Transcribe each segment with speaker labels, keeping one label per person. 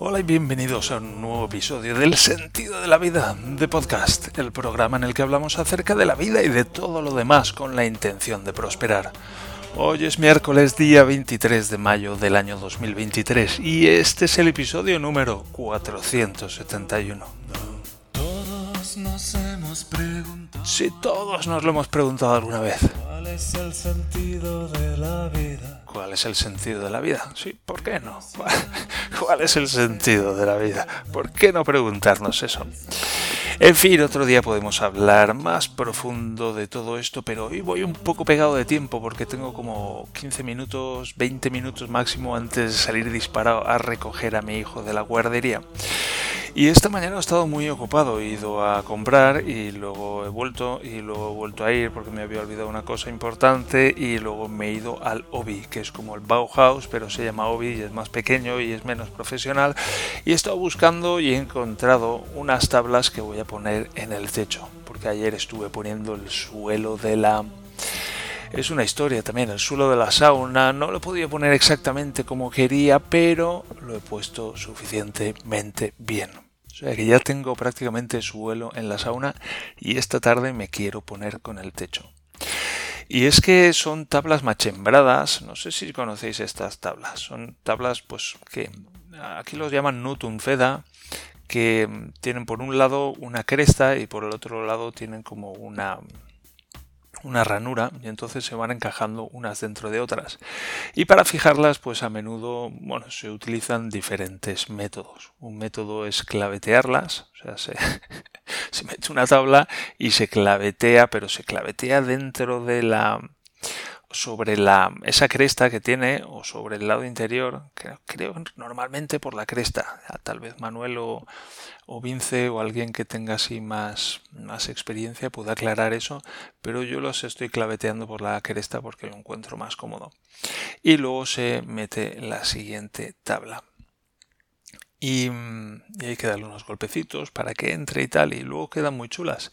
Speaker 1: Hola y bienvenidos a un nuevo episodio del Sentido de la Vida de Podcast, el programa en el que hablamos acerca de la vida y de todo lo demás con la intención de prosperar. Hoy es miércoles día 23 de mayo del año 2023 y este es el episodio número 471.
Speaker 2: Todos nos hemos preguntado
Speaker 1: Si todos nos lo hemos preguntado alguna vez,
Speaker 2: cuál es el sentido de la vida.
Speaker 1: ¿Cuál es el sentido de la vida? Sí, ¿por qué no? ¿Cuál es el sentido de la vida? ¿Por qué no preguntarnos eso? En fin, otro día podemos hablar más profundo de todo esto, pero hoy voy un poco pegado de tiempo porque tengo como 15 minutos, 20 minutos máximo antes de salir disparado a recoger a mi hijo de la guardería. Y esta mañana he estado muy ocupado, he ido a comprar y luego he vuelto y luego he vuelto a ir porque me había olvidado una cosa importante y luego me he ido al Obi, que es como el Bauhaus, pero se llama Obi y es más pequeño y es menos profesional. Y he estado buscando y he encontrado unas tablas que voy a poner en el techo, porque ayer estuve poniendo el suelo de la es una historia también. El suelo de la sauna no lo podía poner exactamente como quería, pero lo he puesto suficientemente bien. O sea que ya tengo prácticamente suelo en la sauna y esta tarde me quiero poner con el techo. Y es que son tablas machembradas, no sé si conocéis estas tablas, son tablas pues que aquí los llaman Nutum Feda, que tienen por un lado una cresta y por el otro lado tienen como una una ranura y entonces se van encajando unas dentro de otras. Y para fijarlas, pues a menudo, bueno, se utilizan diferentes métodos. Un método es clavetearlas, o sea, se, se mete una tabla y se clavetea, pero se clavetea dentro de la sobre la esa cresta que tiene o sobre el lado interior creo, creo normalmente por la cresta tal vez Manuel o, o Vince o alguien que tenga así más, más experiencia pueda aclarar eso, pero yo los estoy claveteando por la cresta porque lo encuentro más cómodo. Y luego se mete la siguiente tabla. Y, y hay que darle unos golpecitos para que entre y tal, y luego quedan muy chulas.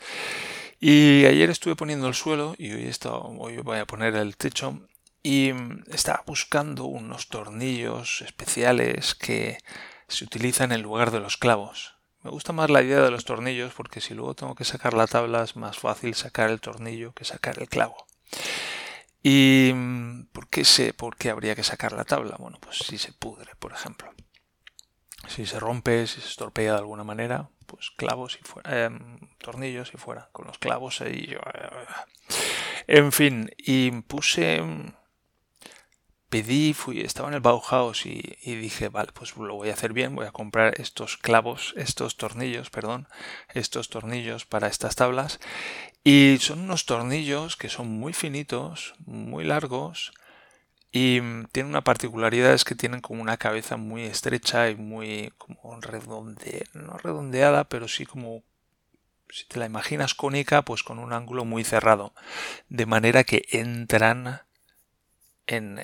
Speaker 1: Y ayer estuve poniendo el suelo y hoy, he hoy voy a poner el techo y estaba buscando unos tornillos especiales que se utilizan en lugar de los clavos. Me gusta más la idea de los tornillos porque si luego tengo que sacar la tabla es más fácil sacar el tornillo que sacar el clavo. ¿Y por qué sé por qué habría que sacar la tabla? Bueno, pues si se pudre, por ejemplo. Si se rompe, si se estorpea de alguna manera, pues clavos y fuera, eh, tornillos y fuera, con los clavos ahí. En fin, y puse pedí, fui, estaba en el Bauhaus y, dije, vale, pues lo voy a hacer bien, voy a comprar estos clavos, estos tornillos, perdón, estos tornillos para estas tablas. Y son unos tornillos que son muy finitos, muy largos y tienen una particularidad es que tienen como una cabeza muy estrecha y muy como redondeada, no redondeada, pero sí como si te la imaginas cónica, pues con un ángulo muy cerrado, de manera que entran en,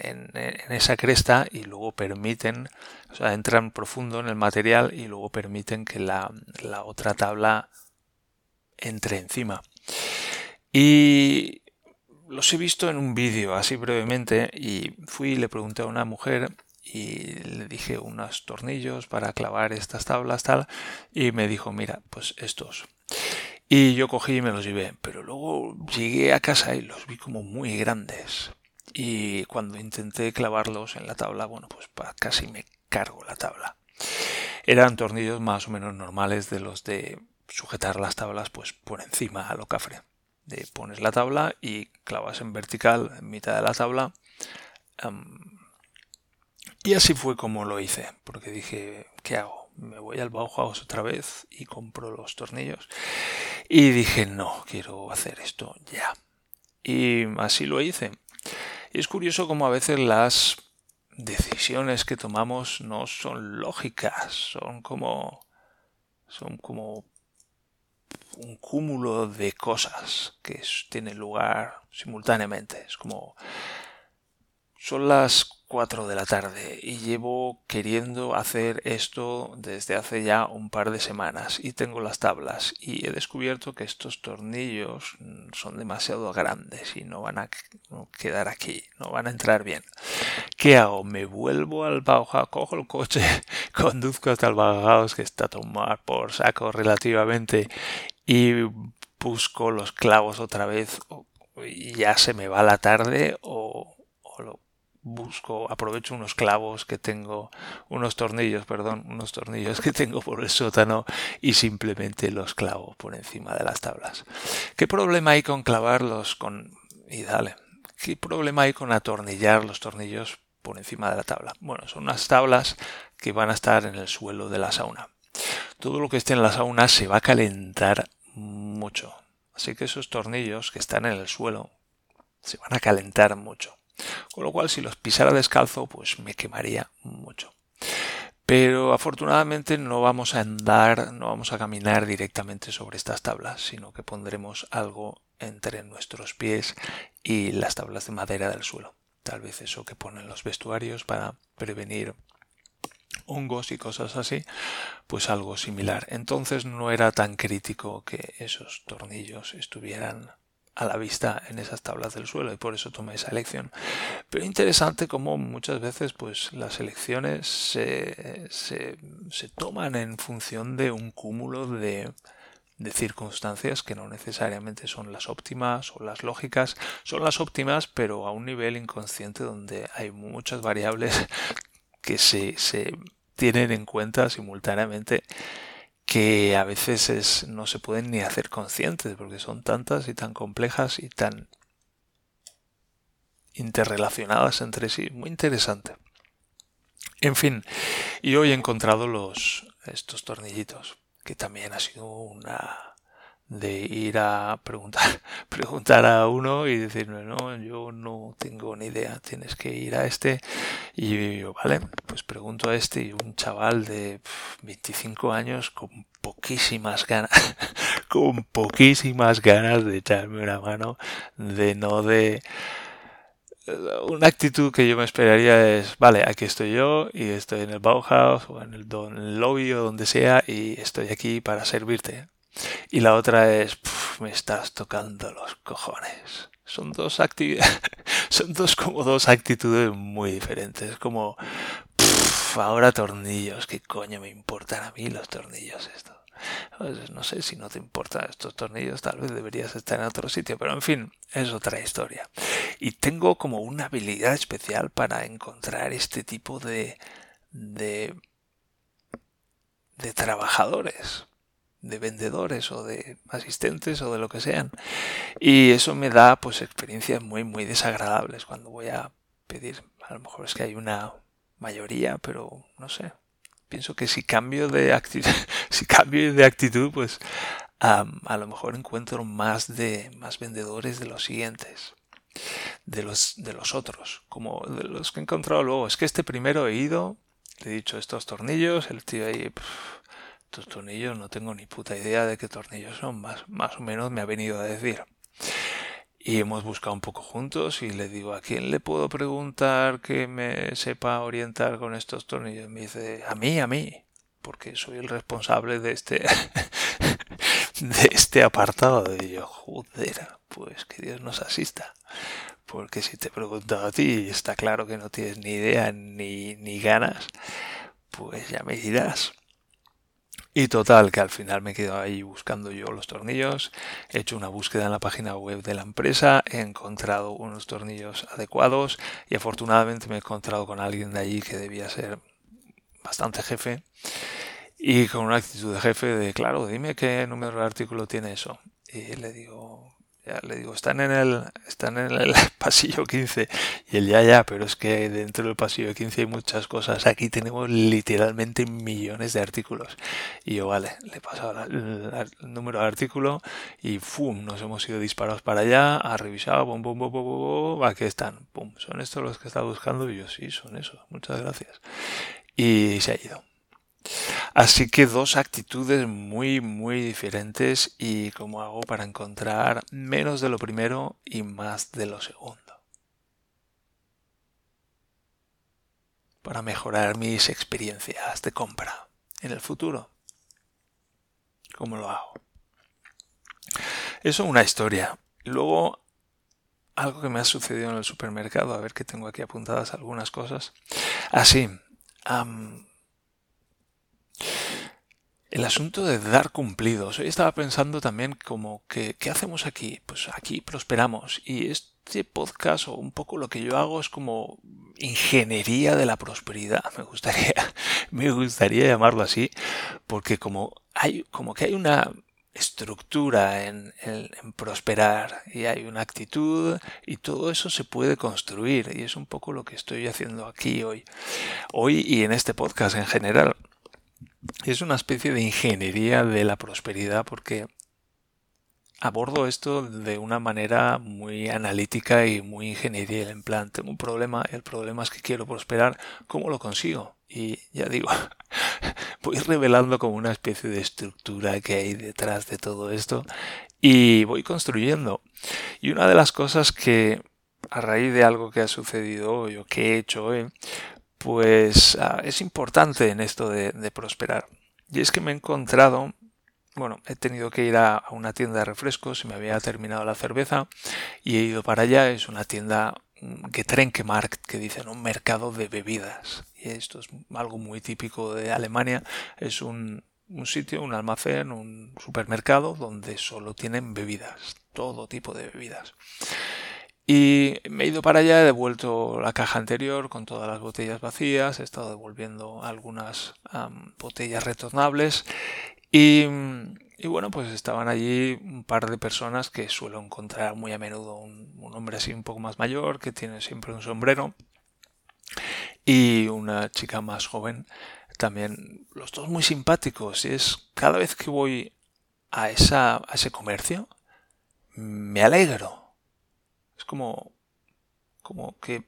Speaker 1: esa cresta y luego permiten, o sea, entran profundo en el material y luego permiten que la, la otra tabla entre encima. Y los he visto en un vídeo así brevemente y fui y le pregunté a una mujer y le dije unos tornillos para clavar estas tablas tal y me dijo mira pues estos y yo cogí y me los llevé pero luego llegué a casa y los vi como muy grandes y cuando intenté clavarlos en la tabla, bueno, pues casi me cargo la tabla. Eran tornillos más o menos normales de los de sujetar las tablas pues por encima a lo. De pones la tabla y clavas en vertical en mitad de la tabla. y así fue como lo hice, porque dije, ¿qué hago? Me voy al Bauhaus otra vez y compro los tornillos. Y dije, no, quiero hacer esto ya. Y así lo hice. Y es curioso como a veces las decisiones que tomamos no son lógicas, son como son como un cúmulo de cosas que tienen lugar simultáneamente. Es como son las 4 de la tarde y llevo queriendo hacer esto desde hace ya un par de semanas y tengo las tablas y he descubierto que estos tornillos son demasiado grandes y no van a quedar aquí, no van a entrar bien. ¿Qué hago? Me vuelvo al Bauhaus, cojo el coche, conduzco hasta el Bagaos, que está a tomar por saco relativamente, y busco los clavos otra vez, y ya se me va la tarde, o, o lo busco, aprovecho unos clavos que tengo, unos tornillos, perdón, unos tornillos que tengo por el sótano y simplemente los clavo por encima de las tablas. ¿Qué problema hay con clavarlos con... y dale, ¿qué problema hay con atornillar los tornillos por encima de la tabla? Bueno, son unas tablas que van a estar en el suelo de la sauna. Todo lo que esté en la sauna se va a calentar mucho. Así que esos tornillos que están en el suelo se van a calentar mucho. Con lo cual, si los pisara descalzo, pues me quemaría mucho. Pero afortunadamente no vamos a andar, no vamos a caminar directamente sobre estas tablas, sino que pondremos algo entre nuestros pies y las tablas de madera del suelo. Tal vez eso que ponen los vestuarios para prevenir hongos y cosas así, pues algo similar. Entonces no era tan crítico que esos tornillos estuvieran a la vista en esas tablas del suelo y por eso tomé esa elección. Pero interesante como muchas veces pues las elecciones se, se, se toman en función de un cúmulo de, de circunstancias que no necesariamente son las óptimas o las lógicas, son las óptimas pero a un nivel inconsciente donde hay muchas variables que se, se tienen en cuenta simultáneamente que a veces no se pueden ni hacer conscientes porque son tantas y tan complejas y tan interrelacionadas entre sí. Muy interesante. En fin, y hoy he encontrado los estos tornillitos, que también ha sido una de ir a preguntar, preguntar a uno y decirme, no, yo no tengo ni idea, tienes que ir a este. Y yo, vale, pues pregunto a este y un chaval de 25 años con poquísimas ganas, con poquísimas ganas de echarme una mano, de no de una actitud que yo me esperaría es, vale, aquí estoy yo y estoy en el Bauhaus o en el, el lobby o donde sea y estoy aquí para servirte. Y la otra es, me estás tocando los cojones. Son dos son dos como dos actitudes muy diferentes. Como, ahora tornillos, ¿qué coño me importan a mí los tornillos? Pues no sé si no te importan estos tornillos, tal vez deberías estar en otro sitio, pero en fin, es otra historia. Y tengo como una habilidad especial para encontrar este tipo de, de, de trabajadores de vendedores o de asistentes o de lo que sean. Y eso me da pues experiencias muy muy desagradables cuando voy a pedir. A lo mejor es que hay una mayoría, pero no sé. Pienso que si cambio de actitud, si cambio de actitud, pues a lo mejor encuentro más de más vendedores de los siguientes de los de los otros como de los que he encontrado luego es que este primero he ido le he dicho estos tornillos el tío ahí estos tornillos no tengo ni puta idea de qué tornillos son, más, más o menos me ha venido a decir. Y hemos buscado un poco juntos y le digo, ¿a quién le puedo preguntar que me sepa orientar con estos tornillos? Me dice, a mí, a mí, porque soy el responsable de este, de este apartado. Y yo, joder, pues que Dios nos asista. Porque si te he preguntado a ti y está claro que no tienes ni idea ni, ni ganas, pues ya me dirás. Y total, que al final me quedo ahí buscando yo los tornillos, he hecho una búsqueda en la página web de la empresa, he encontrado unos tornillos adecuados y afortunadamente me he encontrado con alguien de allí que debía ser bastante jefe y con una actitud de jefe de, claro, dime qué número de artículo tiene eso. Y le digo, le digo, están en el, están en el pasillo 15. Y él ya, ya, pero es que dentro del pasillo 15 hay muchas cosas. Aquí tenemos literalmente millones de artículos. Y yo, vale, le he pasado el, número de artículo y ¡fum! Nos hemos ido disparados para allá, ha revisado, bum, bum, bum, bum, aquí están, ¡pum! ¿Son estos los que está buscando? Y yo, sí, son esos, muchas gracias. Y se ha ido. Así que dos actitudes muy muy diferentes y cómo hago para encontrar menos de lo primero y más de lo segundo. Para mejorar mis experiencias de compra en el futuro. ¿Cómo lo hago? Eso es una historia. Luego, algo que me ha sucedido en el supermercado, a ver que tengo aquí apuntadas algunas cosas. Así, ah, el asunto de dar cumplidos. Hoy estaba pensando también como que, ¿qué hacemos aquí? Pues aquí prosperamos. Y este podcast o un poco lo que yo hago es como ingeniería de la prosperidad. Me gustaría, me gustaría llamarlo así, porque como hay, como que hay una estructura en, en, prosperar y hay una actitud y todo eso se puede construir y es un poco lo que estoy haciendo aquí hoy hoy y en este podcast en general es una especie de ingeniería de la prosperidad porque abordo esto de una manera muy analítica y muy ingeniería. En plan, tengo un problema, el problema es que quiero prosperar, ¿cómo lo consigo? Y ya digo, voy revelando como una especie de estructura que hay detrás de todo esto y voy construyendo. Y una de las cosas que a raíz de algo que ha sucedido hoy o que he hecho hoy, pues ah, es importante en esto de, prosperar. Y es que me he encontrado, bueno, he tenido que ir a, una tienda de refrescos, se me había terminado la cerveza y he ido para allá, es una tienda Getränkemarkt, que dicen un mercado de bebidas. Y esto es algo muy típico de Alemania, es un, un sitio, un almacén, un supermercado donde solo tienen bebidas, todo tipo de bebidas. Y me he ido para allá, he devuelto la caja anterior con todas las botellas vacías, he estado devolviendo algunas botellas retornables y, bueno, pues estaban allí un par de personas que suelo encontrar muy a menudo, un, un hombre así un poco más mayor que tiene siempre un sombrero y una chica más joven también, los dos muy simpáticos y es cada vez que voy a, esa, a ese comercio me alegro como, como que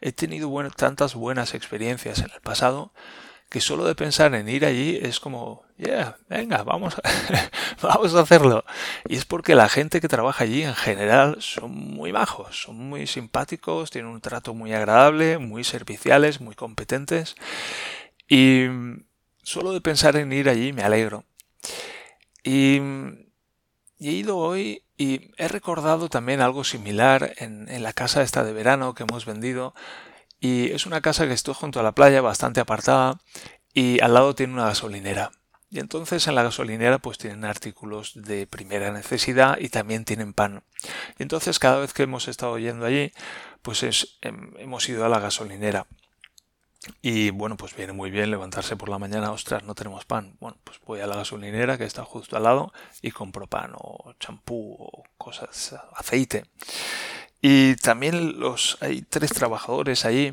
Speaker 1: he tenido tantas buenas experiencias en el pasado que solo de pensar en ir allí es como, yeah, venga, vamos a, vamos a hacerlo. Y es porque la gente que trabaja allí en general son muy majos, son muy simpáticos, tienen un trato muy agradable, muy serviciales, muy competentes. Y solo de pensar en ir allí me alegro. Y y he ido hoy y he recordado también algo similar en, la casa esta de verano que hemos vendido. Y es una casa que está junto a la playa, bastante apartada, y al lado tiene una gasolinera. Y entonces en la gasolinera pues tienen artículos de primera necesidad y también tienen pan. Y entonces cada vez que hemos estado yendo allí, pues hemos ido a la gasolinera. Y bueno, pues viene muy bien levantarse por la mañana, ostras, no tenemos pan. Bueno, pues voy a la gasolinera que está justo al lado y compro pan o champú o cosas, aceite. Y también los hay tres trabajadores allí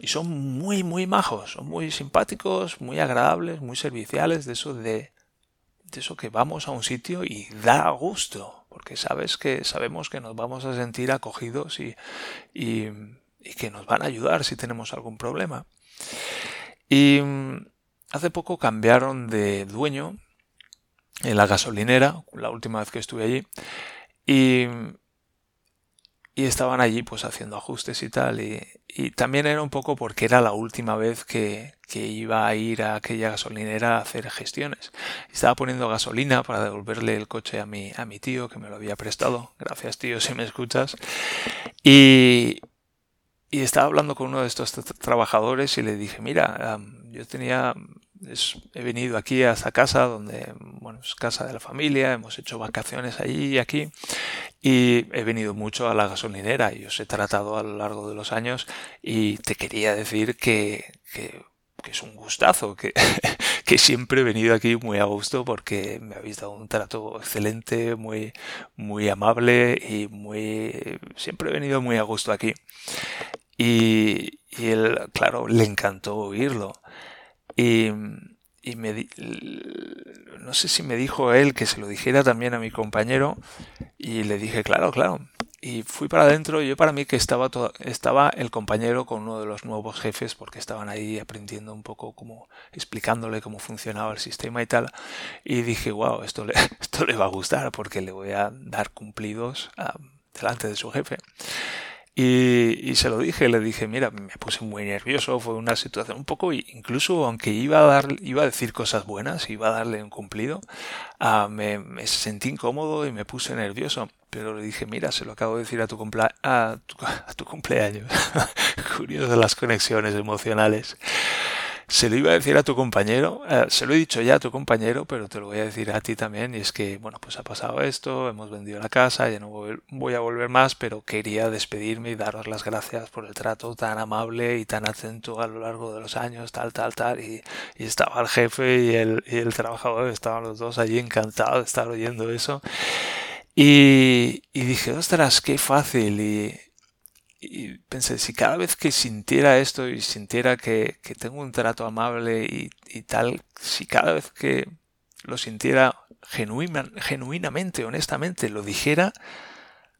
Speaker 1: y son muy muy majos, son muy simpáticos, muy agradables, muy serviciales, de eso de, de eso que vamos a un sitio y da gusto, porque sabes que sabemos que nos vamos a sentir acogidos y, y, y que nos van a ayudar si tenemos algún problema. Y mm, hace poco cambiaron de dueño en la gasolinera, la última vez que estuve allí, y, estaban allí pues haciendo ajustes y tal, y, y, también era un poco porque era la última vez que, que, iba a ir a aquella gasolinera a hacer gestiones. Estaba poniendo gasolina para devolverle el coche a mi, a mi tío que me lo había prestado, gracias tío si me escuchas, y, y estaba hablando con uno de estos trabajadores y le dije, mira, yo tenía, he venido aquí a esta casa donde, bueno, es casa de la familia, hemos hecho vacaciones allí y aquí y he venido mucho a la gasolinera y os he tratado a lo largo de los años y te quería decir que, que, que es un gustazo, que, que siempre he venido aquí muy a gusto porque me habéis dado un trato excelente, muy, muy amable y muy, siempre he venido muy a gusto aquí. Y, y él, claro, le encantó oírlo. Y, y me, no sé si me dijo él que se lo dijera también a mi compañero y le dije, claro, claro. Y fui para adentro y yo para mí que estaba, estaba el compañero con uno de los nuevos jefes porque estaban ahí aprendiendo un poco como explicándole cómo funcionaba el sistema y tal. Y dije, wow, esto le, esto le va a gustar porque le voy a dar cumplidos delante de su jefe. Y, se lo dije, le dije, mira, me puse muy nervioso, fue una situación un poco, incluso aunque iba a, dar, iba a decir cosas buenas, iba a darle un cumplido, uh, me, sentí incómodo y me puse nervioso. Pero le dije, mira, se lo acabo de decir a tu, a tu, tu cumpleaños. Curioso las conexiones emocionales. Se lo iba a decir a tu compañero, eh, se lo he dicho ya a tu compañero, pero te lo voy a decir a ti también, y es que, bueno, pues ha pasado esto, hemos vendido la casa, ya no voy, a volver más, pero quería despedirme y daros las gracias por el trato tan amable y tan atento a lo largo de los años, tal, tal, tal, y, estaba el jefe y el, trabajador, estaban los dos allí encantados de estar oyendo eso. Y, y dije, ostras, qué fácil. Y, y pensé, si cada vez que sintiera esto y sintiera que, tengo un trato amable y, tal, si cada vez que lo sintiera genuinamente, honestamente, lo dijera,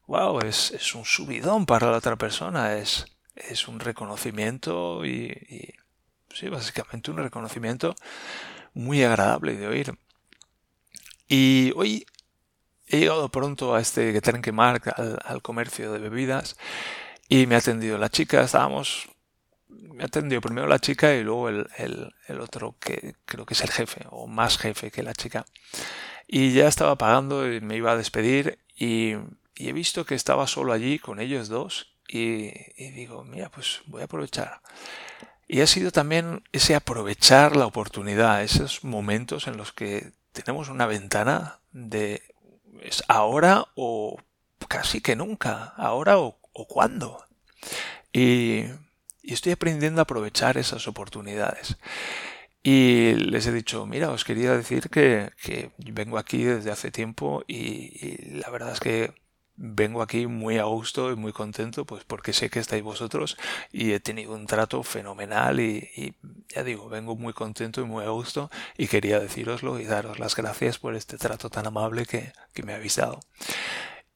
Speaker 1: wow, es, un subidón para la otra persona, es, es un reconocimiento y, sí, básicamente un reconocimiento muy agradable de oír. Y hoy he llegado pronto a este que Mark, al, al comercio de bebidas, y me ha atendido la chica, estábamos... Me ha atendido primero la chica y luego el, el, otro que creo que es el jefe o más jefe que la chica. Y ya estaba pagando y me iba a despedir y, he visto que estaba solo allí con ellos dos y, y, digo, mira, pues voy a aprovechar. Y ha sido también ese aprovechar la oportunidad, esos momentos en los que tenemos una ventana de es ahora o casi que nunca, ahora o o cuándo. Y, estoy aprendiendo a aprovechar esas oportunidades. Y les he dicho, mira, os quería decir que, vengo aquí desde hace tiempo y, la verdad es que vengo aquí muy a gusto y muy contento, pues porque sé que estáis vosotros y he tenido un trato fenomenal y, ya digo, vengo muy contento y muy a gusto y quería deciroslo y daros las gracias por este trato tan amable que, que me habéis dado.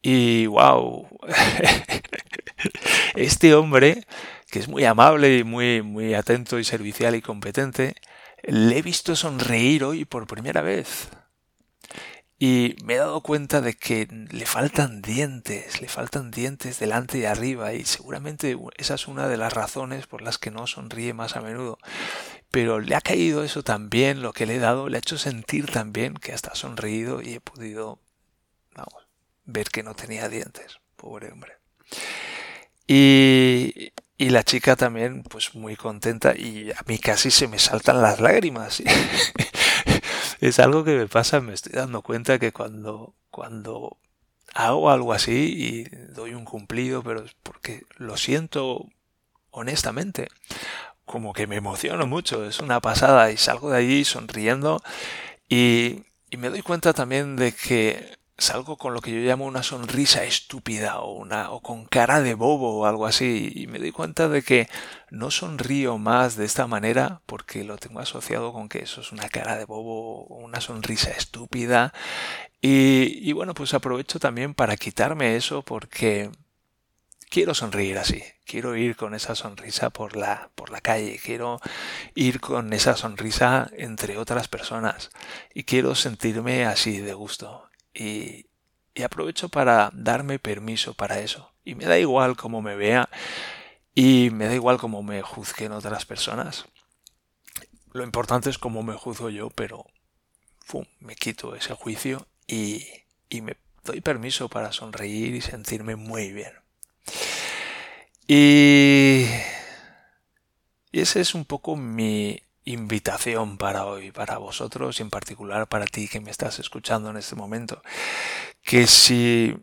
Speaker 1: Y wow, este hombre, que es muy amable y muy, muy atento y servicial y competente, le he visto sonreír hoy por primera vez. Y me he dado cuenta de que le faltan dientes, le faltan dientes delante y arriba, y seguramente esa es una de las razones por las que no sonríe más a menudo. Pero le ha caído eso también, lo que le he dado, le ha hecho sentir también que hasta ha sonreído y he podido, ver que no tenía dientes. Pobre hombre. Y, y la chica también, pues muy contenta y a mí casi se me saltan las lágrimas. es algo que me pasa, me estoy dando cuenta que cuando, cuando hago algo así y doy un cumplido, pero porque lo siento honestamente, como que me emociono mucho, es una pasada y salgo de allí sonriendo y, y me doy cuenta también de que salgo con lo que yo llamo una sonrisa estúpida o una o con cara de bobo o algo así y me doy cuenta de que no sonrío más de esta manera porque lo tengo asociado con que eso es una cara de bobo o una sonrisa estúpida. Y, y bueno pues aprovecho también para quitarme eso porque quiero sonreír así, quiero ir con esa sonrisa por la, por la calle, quiero ir con esa sonrisa entre otras personas y quiero sentirme así de gusto y, aprovecho para darme permiso para eso. Y me da igual cómo me vea y me da igual cómo me juzguen otras personas. Lo importante es cómo me juzgo yo, pero me quito ese juicio y, y me doy permiso para sonreír y sentirme muy bien. Y, y ese es un poco mi invitación para hoy, para vosotros y en particular para ti que me estás escuchando en este momento. Que si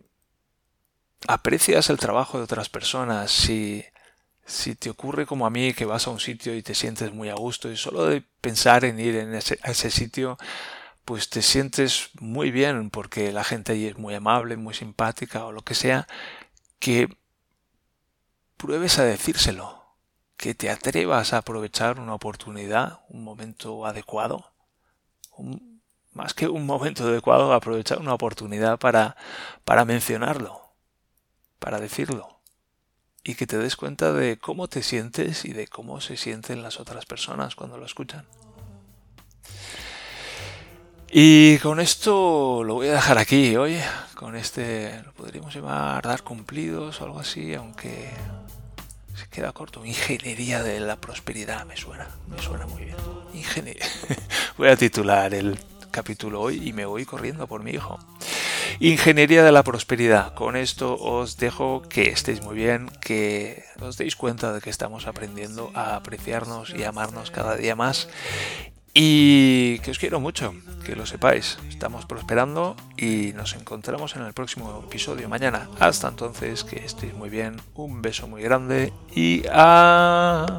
Speaker 1: aprecias el trabajo de otras personas, si, si te ocurre como a mí que vas a un sitio y te sientes muy a gusto y solo de pensar en ir en ese, a ese sitio, pues te sientes muy bien porque la gente allí es muy amable, muy simpática o lo que sea, que pruebes a decírselo que te atrevas a aprovechar una oportunidad, un momento adecuado, más que un momento adecuado, aprovechar una oportunidad para, para mencionarlo, para decirlo, y que te des cuenta de cómo te sientes y de cómo se sienten las otras personas cuando lo escuchan. Y con esto lo voy a dejar aquí hoy, con este, lo podríamos llamar dar cumplidos o algo así, aunque se queda corto. Ingeniería de la prosperidad, me suena, me suena muy bien. Ingeniería. Voy a titular el capítulo hoy y me voy corriendo por mi hijo. Ingeniería de la prosperidad. Con esto os dejo que estéis muy bien, que os deis cuenta de que estamos aprendiendo a apreciarnos y amarnos cada día más. Y que os quiero mucho, que lo sepáis. Estamos prosperando y nos encontramos en el próximo episodio mañana. Hasta entonces, que estéis muy bien. Un beso muy grande y adiós.